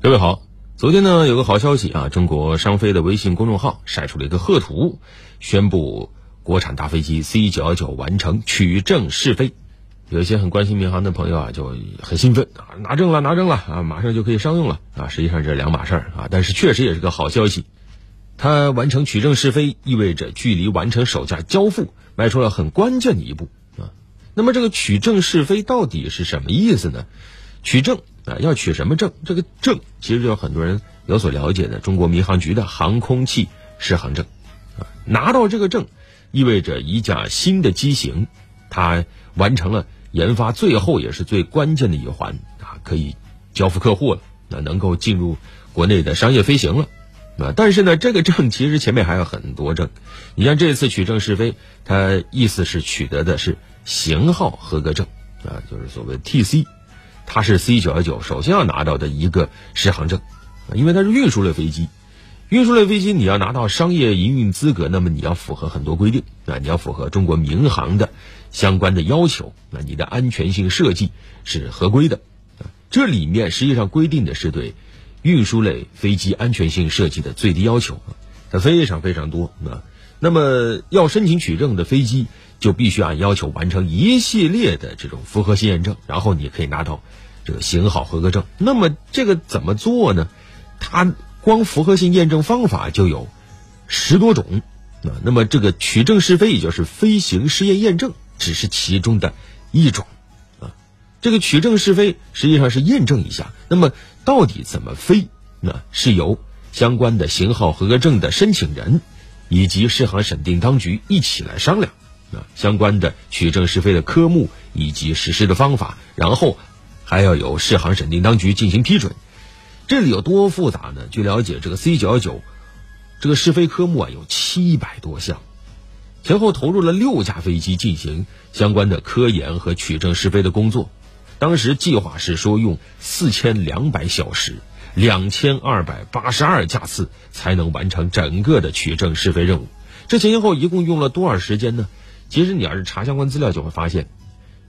各位好，昨天呢有个好消息啊，中国商飞的微信公众号晒出了一个贺图，宣布国产大飞机 C 九幺九完成取证试飞。有一些很关心民航的朋友啊，就很兴奋啊，拿证了，拿证了啊，马上就可以商用了啊。实际上这是两码事儿啊，但是确实也是个好消息。它完成取证试飞，意味着距离完成首架交付迈出了很关键的一步啊。那么这个取证试飞到底是什么意思呢？取证啊，要取什么证？这个证其实就很多人有所了解的，中国民航局的航空器适航证啊。拿到这个证，意味着一架新的机型，它完成了。研发最后也是最关键的一环啊，可以交付客户了，那能够进入国内的商业飞行了啊。但是呢，这个证其实前面还有很多证。你像这次取证试飞，它意思是取得的是型号合格证啊，就是所谓 TC，它是 C 九幺九首先要拿到的一个适航证，因为它是运输类飞机。运输类飞机你要拿到商业营运资格，那么你要符合很多规定啊，你要符合中国民航的相关的要求，那你的安全性设计是合规的。这里面实际上规定的是对运输类飞机安全性设计的最低要求，它非常非常多啊。那么要申请取证的飞机，就必须按要求完成一系列的这种符合性验证，然后你可以拿到这个型号合格证。那么这个怎么做呢？它光符合性验证方法就有十多种啊，那么这个取证试飞也就是飞行试验验证只是其中的一种啊。这个取证试飞实际上是验证一下，那么到底怎么飞？那是由相关的型号合格证的申请人以及适航审定当局一起来商量啊，相关的取证试飞的科目以及实施的方法，然后还要有适航审定当局进行批准。这里有多复杂呢？据了解，这个 C 九幺九这个试飞科目啊有七百多项，前后投入了六架飞机进行相关的科研和取证试飞的工作。当时计划是说用四千两百小时、两千二百八十二架次才能完成整个的取证试飞任务。这前前后一共用了多少时间呢？其实你要是查相关资料，就会发现，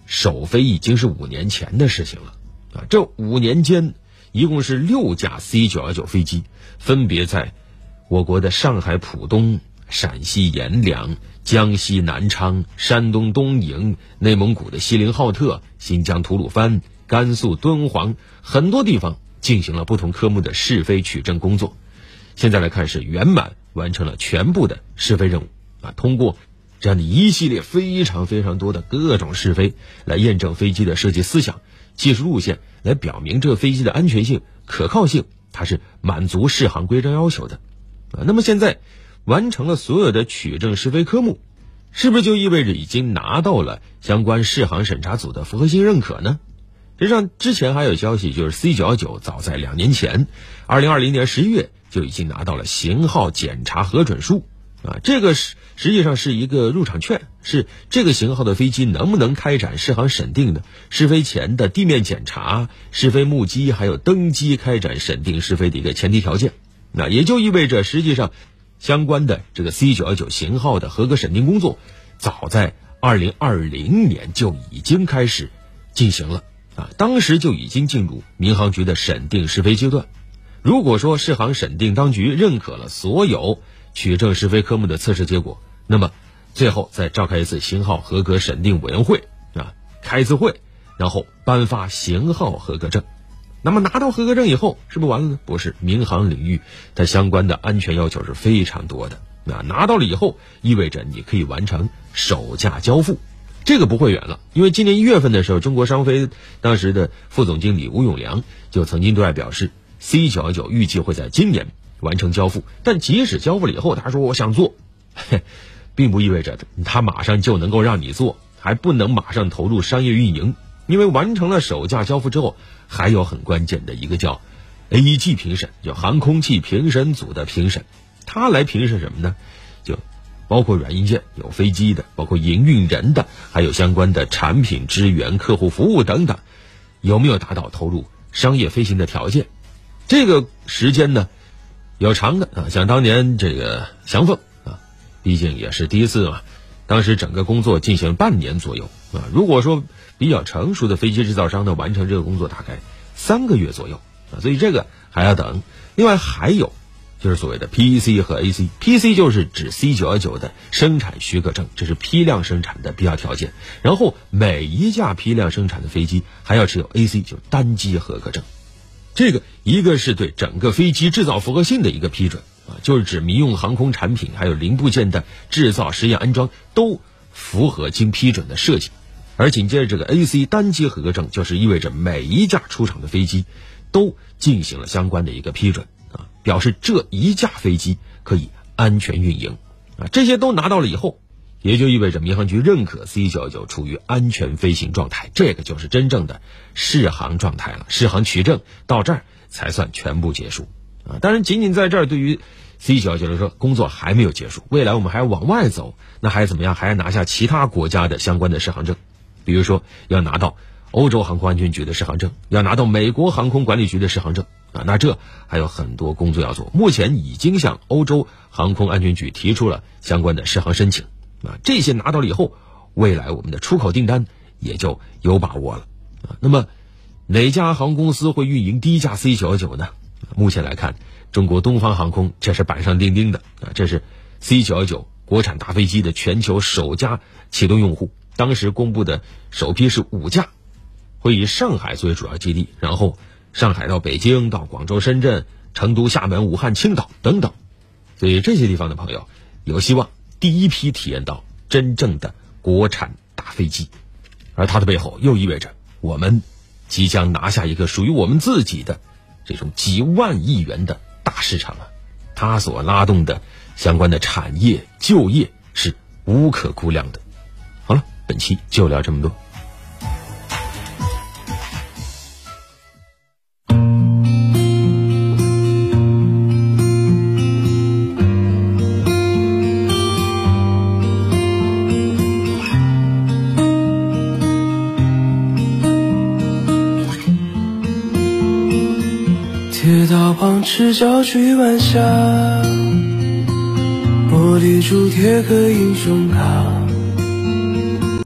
首飞已经是五年前的事情了啊！这五年间。一共是六架 C 九幺九飞机，分别在我国的上海浦东、陕西阎良、江西南昌、山东东营、内蒙古的锡林浩特、新疆吐鲁番、甘肃敦煌很多地方进行了不同科目的试飞取证工作。现在来看是圆满完成了全部的试飞任务啊！通过这样的一系列非常非常多的各种试飞，来验证飞机的设计思想。技术路线来表明这个飞机的安全性、可靠性，它是满足适航规章要求的，啊，那么现在完成了所有的取证试飞科目，是不是就意味着已经拿到了相关适航审查组的符合性认可呢？实际上，之前还有消息，就是 C 九幺九早在两年前，二零二零年十一月就已经拿到了型号检查核准书。啊，这个是实际上是一个入场券，是这个型号的飞机能不能开展试航审定的试飞前的地面检查、试飞目击，还有登机开展审定试飞的一个前提条件。那也就意味着，实际上相关的这个 C 九幺九型号的合格审定工作，早在二零二零年就已经开始进行了啊，当时就已经进入民航局的审定试飞阶段。如果说试航审定当局认可了所有。取证试飞科目的测试结果，那么最后再召开一次型号合格审定委员会啊，开一次会，然后颁发型号合格证。那么拿到合格证以后，是不是完了呢？不是，民航领域它相关的安全要求是非常多的。那拿到了以后，意味着你可以完成首架交付，这个不会远了。因为今年一月份的时候，中国商飞当时的副总经理吴永良就曾经对外表示，C 九幺九预计会在今年。完成交付，但即使交付了以后，他说我想做，并不意味着他马上就能够让你做，还不能马上投入商业运营，因为完成了首架交付之后，还有很关键的一个叫 AEG 评审，叫航空器评审组的评审，他来评审什么呢？包括软硬件，有飞机的，包括营运人的，还有相关的产品支援、客户服务等等，有没有达到投入商业飞行的条件？这个时间呢？有长的啊，像当年这个翔凤啊，毕竟也是第一次嘛，当时整个工作进行半年左右啊。如果说比较成熟的飞机制造商呢，完成这个工作大概三个月左右啊，所以这个还要等。另外还有就是所谓的 PC 和 AC，PC 就是指 C 九幺九的生产许可证，这是批量生产的必要条件。然后每一架批量生产的飞机还要持有 AC，就是单机合格证。这个一个是对整个飞机制造符合性的一个批准啊，就是指民用航空产品还有零部件的制造、实验、安装都符合经批准的设计。而紧接着这个 AC 单机合格证，就是意味着每一架出厂的飞机都进行了相关的一个批准，表示这一架飞机可以安全运营啊。这些都拿到了以后，也就意味着民航局认可 C 九九处于安全飞行状态，这个就是真正的试航状态了。试航取证到这儿才算全部结束啊。当然，仅仅在这儿，对于 C 九九来说，工作还没有结束，未来我们还要往外走，那还怎么样？还要拿下其他国家的相关的试航证。比如说，要拿到欧洲航空安全局的适航证，要拿到美国航空管理局的适航证啊，那这还有很多工作要做。目前已经向欧洲航空安全局提出了相关的适航申请啊，这些拿到了以后，未来我们的出口订单也就有把握了啊。那么，哪家航空公司会运营低价 C 九幺九呢？目前来看，中国东方航空这是板上钉钉的啊，这是 C 九幺九国产大飞机的全球首家启动用户。当时公布的首批是五架，会以上海作为主要基地，然后上海到北京、到广州、深圳、成都、厦门、武汉、青岛等等，所以这些地方的朋友有希望第一批体验到真正的国产大飞机，而它的背后又意味着我们即将拿下一个属于我们自己的这种几万亿元的大市场啊！它所拉动的相关的产业就业是无可估量的。好了本期就聊这么多。铁道旁赤脚追晚霞，玻璃珠贴个英雄卡。